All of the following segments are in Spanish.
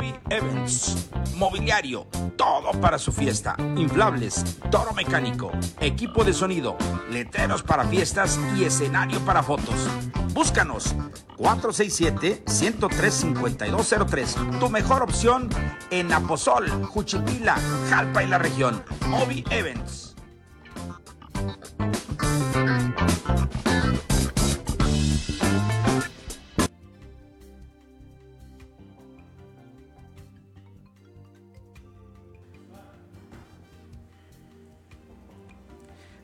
Moby Events. Mobiliario, todo para su fiesta. Inflables, toro mecánico, equipo de sonido, letreros para fiestas y escenario para fotos. Búscanos 467-103-5203. Tu mejor opción en Aposol, Juchipila, Jalpa y la región. Moby Events.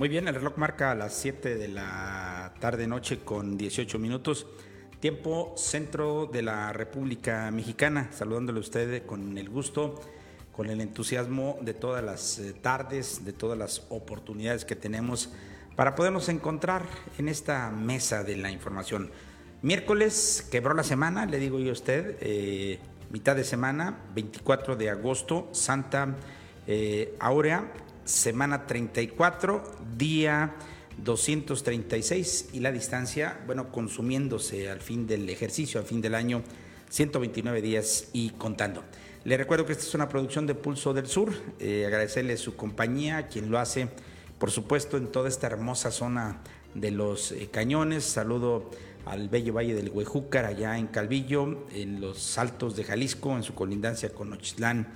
Muy bien, el reloj marca a las 7 de la tarde noche con 18 minutos. Tiempo centro de la República Mexicana. Saludándole a usted con el gusto, con el entusiasmo de todas las eh, tardes, de todas las oportunidades que tenemos para podernos encontrar en esta mesa de la información. Miércoles quebró la semana, le digo yo a usted, eh, mitad de semana, 24 de agosto, Santa eh, Aurea, semana 34, día 236 y la distancia, bueno, consumiéndose al fin del ejercicio, al fin del año, 129 días y contando. Le recuerdo que esta es una producción de Pulso del Sur, eh, agradecerle su compañía, quien lo hace, por supuesto, en toda esta hermosa zona de los eh, cañones. Saludo al bello valle del Huejúcar, allá en Calvillo, en los altos de Jalisco, en su colindancia con Ochitlán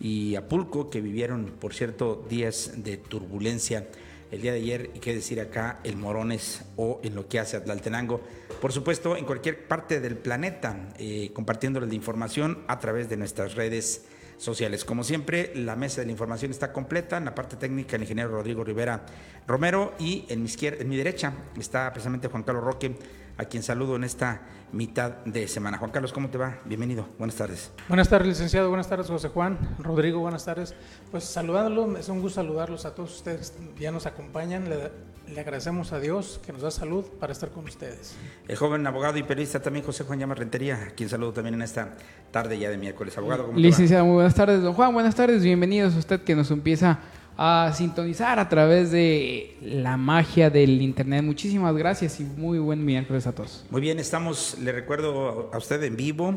y Apulco, que vivieron, por cierto, días de turbulencia el día de ayer, y qué decir acá, el Morones o en lo que hace Atlaltenango. Por supuesto, en cualquier parte del planeta, eh, compartiéndoles la información a través de nuestras redes sociales. Como siempre, la mesa de la información está completa. En la parte técnica, el ingeniero Rodrigo Rivera Romero y en mi, izquierda, en mi derecha está precisamente Juan Carlos Roque a quien saludo en esta mitad de semana. Juan Carlos, ¿cómo te va? Bienvenido, buenas tardes. Buenas tardes, licenciado, buenas tardes, José Juan, Rodrigo, buenas tardes. Pues saludándolo, es un gusto saludarlos a todos ustedes, ya nos acompañan, le, agradecemos a Dios que nos da salud para estar con ustedes. El joven abogado y periodista también, José Juan Llamas Rentería, a quien saludo también en esta tarde ya de miércoles. Abogado, ¿cómo Licenciado, muy buenas tardes, don Juan, buenas tardes, bienvenidos a usted que nos empieza a sintonizar a través de la magia del internet. Muchísimas gracias y muy buen miércoles a todos. Muy bien, estamos, le recuerdo a usted en vivo,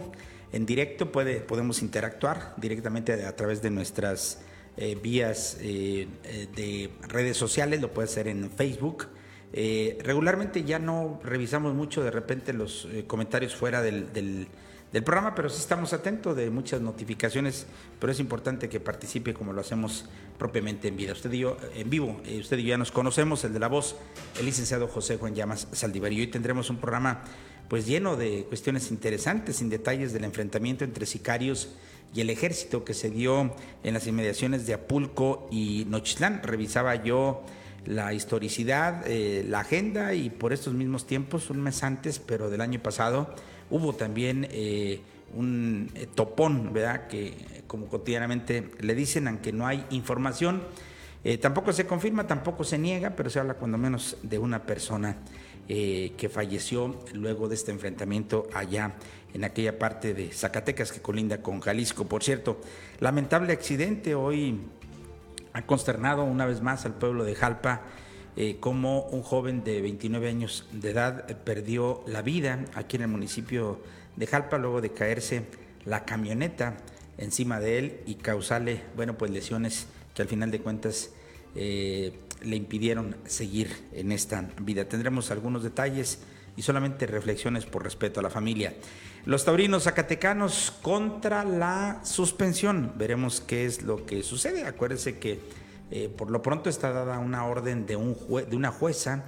en directo, puede, podemos interactuar directamente a través de nuestras eh, vías eh, eh, de redes sociales, lo puede hacer en Facebook. regularmente ya no revisamos mucho de repente los comentarios fuera del, del del programa, pero sí estamos atentos de muchas notificaciones, pero es importante que participe como lo hacemos propiamente en vida. Usted y en vivo, eh, usted y yo ya nos conocemos, el de la voz, el licenciado José Juan Llamas Saldívar. Y hoy tendremos un programa pues lleno de cuestiones interesantes, sin detalles del enfrentamiento entre sicarios y el ejército que se dio en las inmediaciones de Apulco y Nochitlán. Revisaba yo la historicidad, eh, la agenda y por estos mismos tiempos, un mes antes, pero del año pasado, Hubo también eh, un eh, topón, ¿verdad? Que como cotidianamente le dicen, aunque no hay información, eh, tampoco se confirma, tampoco se niega, pero se habla cuando menos de una persona que falleció luego de este enfrentamiento allá en aquella parte de Zacatecas que colinda con Jalisco. Por cierto, lamentable accidente hoy ha consternado una vez más al pueblo de Jalpa eh, como un joven de 29 años de edad eh, perdió la vida aquí en el municipio de Jalpa luego de caerse la camioneta encima de él y causarle, bueno, pues lesiones que al final de cuentas eh, le impidieron seguir en esta vida. Tendremos algunos detalles y solamente reflexiones por respeto a la familia. Los taurinos zacatecanos contra la suspensión. Veremos qué es lo que sucede. Acuérdense que eh, por lo pronto está dada una orden de, un de una jueza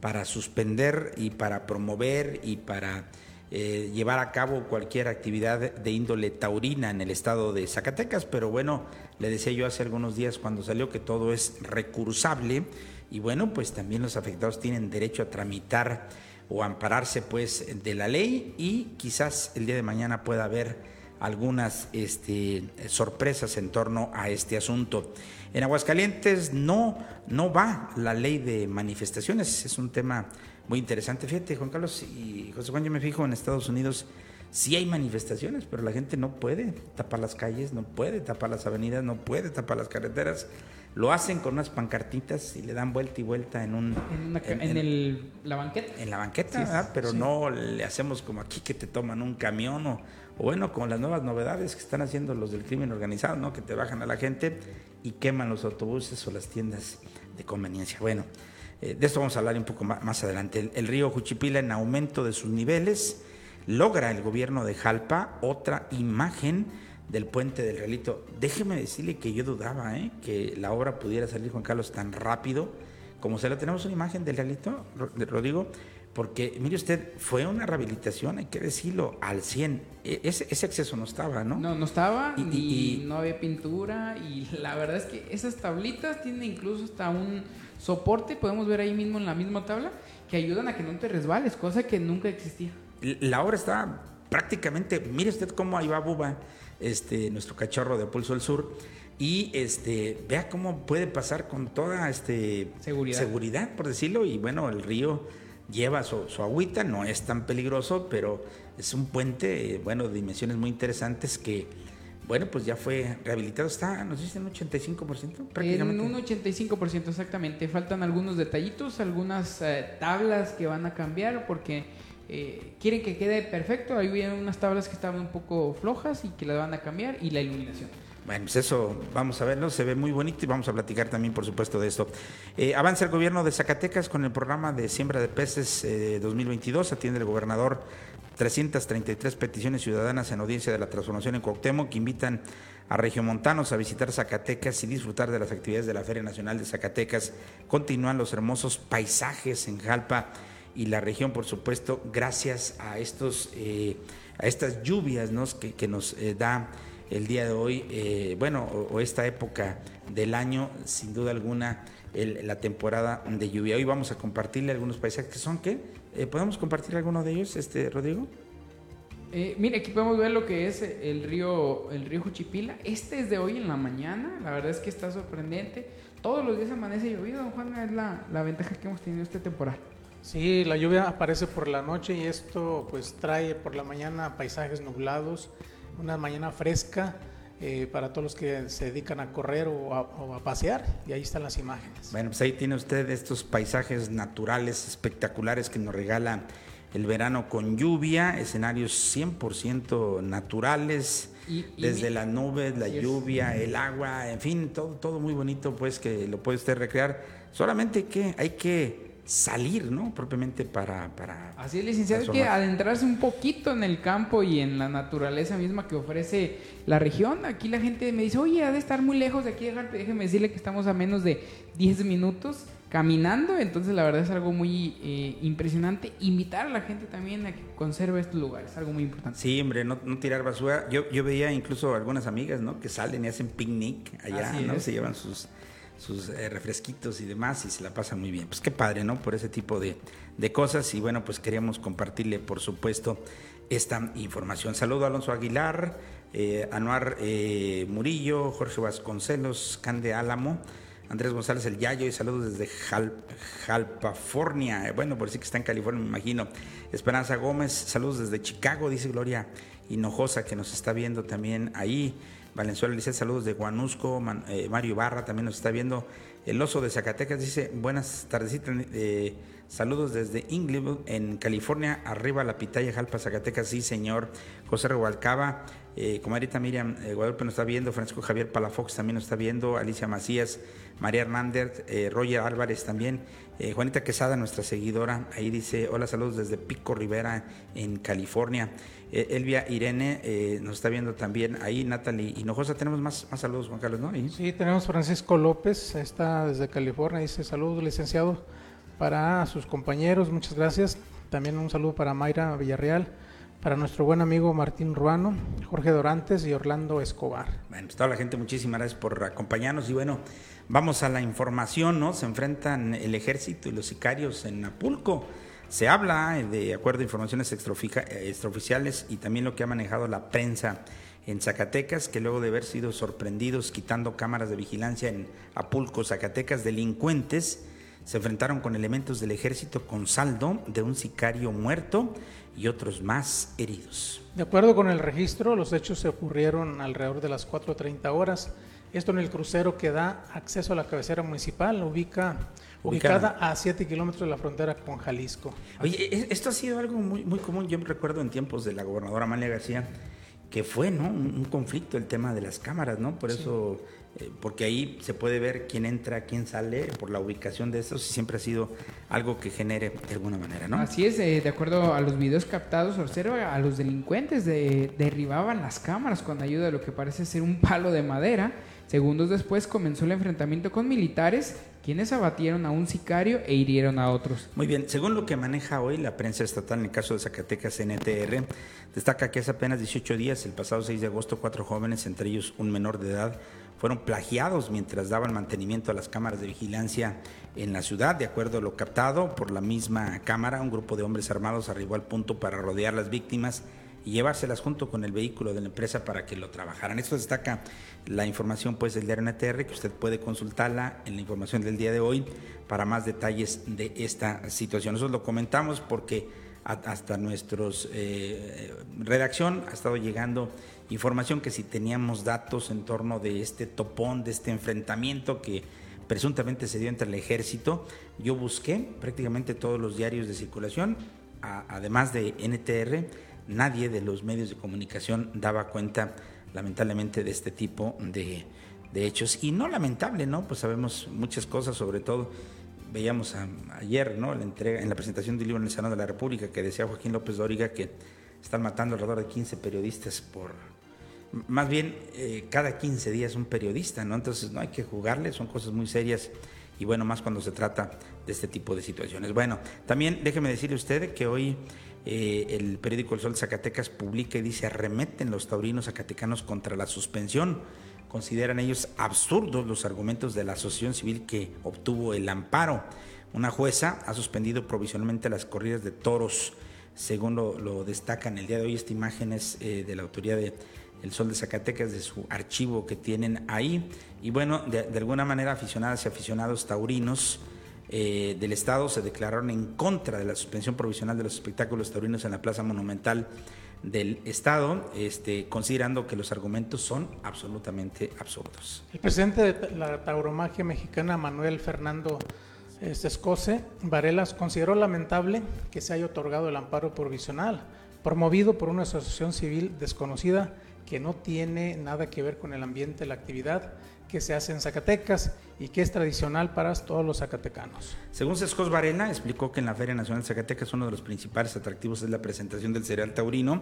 para suspender y para promover y para eh, llevar a cabo cualquier actividad de índole taurina en el estado de Zacatecas, pero bueno, le decía yo hace algunos días cuando salió que todo es recursable y bueno, pues también los afectados tienen derecho a tramitar o ampararse pues de la ley y quizás el día de mañana pueda haber algunas este, sorpresas en torno a este asunto. En Aguascalientes no, no va la ley de manifestaciones, es un tema muy interesante. Fíjate, Juan Carlos y José Juan, yo me fijo en Estados Unidos, sí hay manifestaciones, pero la gente no puede tapar las calles, no puede tapar las avenidas, no puede tapar las carreteras. Lo hacen con unas pancartitas y le dan vuelta y vuelta en un... En, la banqueta. En la banqueta, pero no le hacemos como aquí que te toman un camión o o bueno, con las nuevas novedades que están haciendo los del crimen organizado, ¿no? Que te bajan a la gente y queman los autobuses o las tiendas de conveniencia. Bueno, eh, de esto vamos a hablar un poco más, adelante. El, río Juchipila en aumento de sus niveles logra el gobierno de Jalpa otra imagen del puente del Realito. Déjeme decirle que yo dudaba ¿eh? que la obra pudiera salir, Juan Carlos, tan rápido como se la tenemos una imagen del Realito, Rodrigo, porque mire usted, fue una rehabilitación, hay que decirlo, al 100. E, ese, ese acceso no estaba, ¿no? No, no estaba y, no había pintura y la verdad es que esas tablitas tienen incluso hasta un soporte, podemos ver ahí mismo en la misma tabla, que ayudan a que no te resbales, cosa que nunca existía. La obra está prácticamente, mire usted cómo ahí va Buba, este, nuestro cachorro de Pulso del Sur, y este, vea cómo puede pasar con toda este, seguridad. seguridad, por decirlo, y bueno, el río lleva su, su, agüita, no es tan peligroso, pero es un puente, eh, bueno, de dimensiones muy interesantes que, bueno, pues ya fue rehabilitado, está, nos dicen un 85%, prácticamente. En un 85% exactamente, faltan algunos detallitos, algunas eh, tablas que van a cambiar porque eh, quieren que quede perfecto, ahí vienen unas tablas que estaban un poco flojas y que las van a cambiar y la iluminación. Bueno, pues eso vamos a verlo, se ve muy bonito y vamos a platicar también, por supuesto, de esto. Eh, avanza el gobierno de Zacatecas con el programa de siembra de peces 2022, atiende el gobernador 333 peticiones ciudadanas en audiencia de la transformación en Cuauhtémoc que invitan a regiomontanos a visitar Zacatecas y disfrutar de las actividades de la Feria Nacional de Zacatecas. Continúan los hermosos paisajes en Jalpa y la región, por supuesto, gracias a estos eh, a estas lluvias que, nos eh, da el día de hoy, eh, bueno, o, esta época del año, sin duda alguna, la temporada de lluvia. Hoy vamos a compartirle algunos paisajes que son qué. ¿Podemos compartir alguno de ellos, este Rodrigo? mire, aquí podemos ver lo que es el río, el río Juchipila. Este es de hoy en la mañana. La verdad es que está sorprendente. Todos los días amanece llovido, don Juan. Es la, la ventaja que hemos tenido este temporal. Sí, la lluvia aparece por la noche y esto pues trae por la mañana paisajes nublados, una mañana fresca eh, para todos los que se dedican a correr o a, pasear y ahí están las imágenes. Bueno, pues ahí tiene usted estos paisajes naturales espectaculares que nos regala el verano con lluvia, escenarios 100% naturales. desde las nubes, la lluvia, el agua, en fin, todo, todo muy bonito, pues que lo puede usted recrear. Solamente que hay que salir, ¿no? Propiamente para... para Así es, licenciado, hay que adentrarse un poquito en el campo y en la naturaleza misma que ofrece la región. Aquí la gente me dice, oye, ha de estar muy lejos de aquí, déjeme decirle que estamos a menos de 10 minutos caminando, entonces la verdad es algo muy eh, impresionante. Invitar a la gente también a que conserve estos lugares, algo muy importante. Sí, hombre, no, tirar basura. Yo, yo veía incluso algunas amigas, ¿no? Que salen y hacen picnic allá, ¿no? Se llevan sus sus eh, refresquitos y demás y se la pasa muy bien. Pues qué padre, ¿no? Por ese tipo de, cosas y bueno, pues queríamos compartirle, por supuesto, esta información. Saludo a Alonso Aguilar, eh, Anuar eh, Murillo, Jorge Vasconcelos, Cande Álamo. Andrés González El Yayo y saludos desde Jalpafornia. Bueno, por decir que está en California, me imagino. Esperanza Gómez, saludos desde Chicago, dice Gloria Hinojosa, que nos está viendo también ahí. Valenzuela dice saludos de Guanusco, eh, Mario Barra también nos está viendo. El oso de Zacatecas dice buenas tardes, eh, saludos desde Inglewood en California, arriba la pitaya Jalpa, Zacatecas, sí señor. José Rehualcaba, eh, comadrita Miriam eh, Guadalupe nos está viendo, Francisco Javier Palafox también nos está viendo, Alicia Macías, María Hernández, Roger Álvarez también, Juanita Quesada, nuestra seguidora, ahí dice hola saludos desde Pico Rivera en California. Eh, Elvia Irene eh, nos está viendo también ahí, Natalie Hinojosa. Tenemos más, más saludos, Juan Carlos, ¿no? Sí, tenemos Francisco López, está desde California, dice saludos, licenciado, para sus compañeros, muchas gracias. También un saludo para Mayra Villarreal, para nuestro buen amigo Martín Ruano, Jorge Dorantes y Orlando Escobar. Bueno, pues toda la gente, muchísimas gracias por acompañarnos y bueno, vamos a la información, ¿no? Se enfrentan el ejército y los sicarios en Apulco. Se habla, eh, de acuerdo a informaciones extraoficiales y también lo que ha manejado la prensa en Zacatecas, que luego de haber sido sorprendidos quitando cámaras de vigilancia en Apulco, Zacatecas, delincuentes se enfrentaron con elementos del ejército con saldo de un sicario muerto y otros más heridos. De acuerdo con el registro, los hechos se ocurrieron alrededor de las 4.30 horas. Esto en el crucero que da acceso a la cabecera municipal, ubica ubicada a 7 kilómetros de la frontera con Jalisco. Oye, e, esto ha sido algo muy, muy común, yo recuerdo en tiempos de la gobernadora Amalia García, que fue, ¿no? Un, conflicto el tema de las cámaras, ¿no? Por eso, eh, porque ahí se puede ver quién entra, quién sale, por la ubicación de estos, y siempre ha sido algo que genere de alguna manera, ¿no? Así es, eh, de acuerdo a los videos captados, observa a los delincuentes de, derribaban las cámaras con ayuda de lo que parece ser un palo de madera. Segundos después comenzó el enfrentamiento con militares quienes abatieron a un sicario e hirieron a otros. Muy bien, según lo que maneja hoy la prensa estatal en el caso de Zacatecas NTR, destaca que hace apenas 18 días, el pasado 6 de agosto, cuatro jóvenes, entre ellos un menor de edad, fueron plagiados mientras daban mantenimiento a las cámaras de vigilancia en la ciudad. De acuerdo a lo captado por la misma cámara, un grupo de hombres armados arribó al punto para rodear las víctimas y llevárselas junto con el vehículo de la empresa para que lo trabajaran. Esto destaca la información pues del diario NTR que usted puede consultarla en la información del día de hoy para más detalles de esta situación. Nosotros lo comentamos porque hasta nuestros eh, redacción ha estado llegando información que si teníamos datos en torno de este topón, de este enfrentamiento que presuntamente se dio entre el ejército, yo busqué prácticamente todos los diarios de circulación, además de NTR, nadie de los medios de comunicación daba cuenta lamentablemente de este tipo de, hechos. Y no lamentable, ¿no? Pues sabemos muchas cosas, sobre todo veíamos ayer, ¿no? La entrega, en la presentación del libro en el Senado de la República que decía Joaquín López Dóriga que están matando alrededor de 15 periodistas por... Más bien, eh, cada 15 días un periodista, ¿no? Entonces no hay que jugarle, son cosas muy serias y bueno, más cuando se trata de este tipo de situaciones. Bueno, también déjeme decirle a usted que hoy eh, el periódico El Sol de Zacatecas publica y dice arremeten los taurinos zacatecanos contra la suspensión. Consideran ellos absurdos los argumentos de la asociación civil que obtuvo el amparo. Una jueza ha suspendido provisionalmente las corridas de toros, según lo, destacan el día de hoy. Esta imagen es eh, de la autoría de El Sol de Zacatecas, de su archivo que tienen ahí. Y bueno, de alguna manera aficionadas y aficionados taurinos eh, del Estado se declararon en contra de la suspensión provisional de los espectáculos taurinos en la Plaza Monumental del Estado, este, considerando que los argumentos son absolutamente absurdos. El presidente de la tauromagia mexicana, Manuel Fernando Escose Varelas, consideró lamentable que se haya otorgado el amparo provisional, promovido por una asociación civil desconocida que no tiene nada que ver con el ambiente la actividad que se hace en Zacatecas y que es tradicional para todos los zacatecanos. Según Sescos Varela, explicó que en la Feria Nacional de Zacatecas uno de los principales atractivos es la presentación del cereal taurino.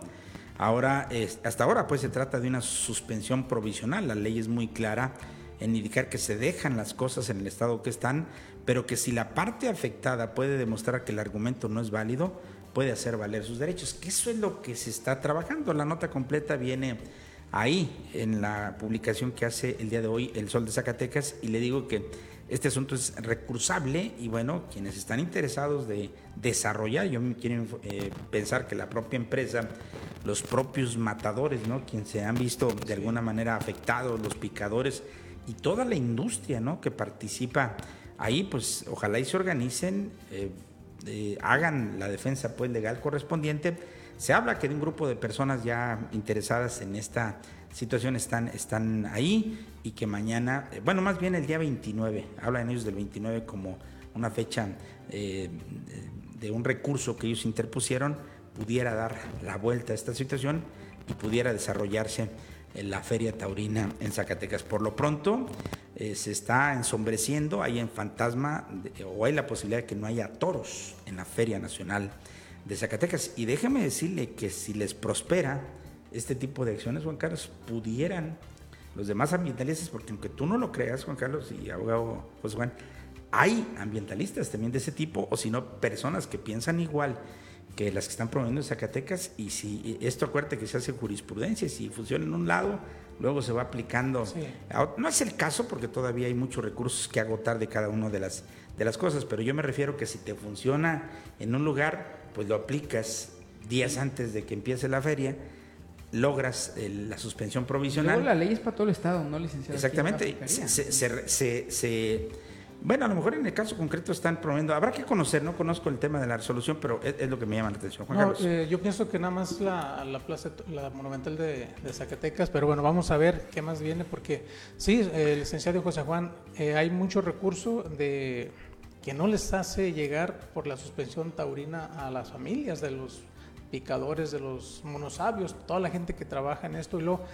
Ahora, hasta ahora, pues se trata de una suspensión provisional. La ley es muy clara en indicar que se dejan las cosas en el estado que están, pero que si la parte afectada puede demostrar que el argumento no es válido, puede hacer valer sus derechos. Que eso es lo que se está trabajando. La nota completa viene ahí en la publicación que hace el día de hoy El Sol de Zacatecas y le digo que este asunto es recursable y bueno, quienes están interesados de desarrollar, yo quiero eh, pensar que la propia empresa, los propios matadores, ¿no? Quienes se han visto de alguna manera afectados, los picadores y toda la industria, ¿no? Que participa ahí, pues ojalá y se organicen, eh, hagan la defensa pues legal correspondiente se habla que de un grupo de personas ya interesadas en esta situación están, están ahí y que mañana, eh, bueno, más bien el día 29, hablan ellos del 29 como una fecha eh, de un recurso que ellos interpusieron, pudiera dar la vuelta a esta situación y pudiera desarrollarse la Feria Taurina en Zacatecas. Por lo pronto eh, se está ensombreciendo, hay en fantasma o hay la posibilidad de que no haya toros en la Feria Nacional de Zacatecas. Y déjeme decirle que si les prospera este tipo de acciones, Juan Carlos, pudieran los demás ambientalistas, porque aunque tú no lo creas, Juan Carlos y abogado José Juan, hay ambientalistas también de ese tipo, o si no, personas que piensan igual que las que están promoviendo Zacatecas, y si esto acuérdate que se hace jurisprudencia, si funciona en un lado, luego se va aplicando. No es el caso porque todavía hay muchos recursos que agotar de cada una de las, de las cosas, pero yo me refiero que si te funciona en un lugar, pues lo aplicas días antes de que empiece la feria, logras la suspensión provisional. la ley es para todo el Estado, ¿no, licenciado? Exactamente. Se, bueno, a lo mejor en el caso concreto están promoviendo, habrá que conocer, no conozco el tema de la resolución, pero es, lo que me llama la atención. Juan eh, yo pienso que nada más la, la plaza, la monumental de, Zacatecas, pero bueno, vamos a ver qué más viene, porque sí, el licenciado José Juan, eh, hay mucho recurso de que no les hace llegar por la suspensión taurina a las familias de los picadores, de los monosabios, toda la gente que trabaja en esto y luego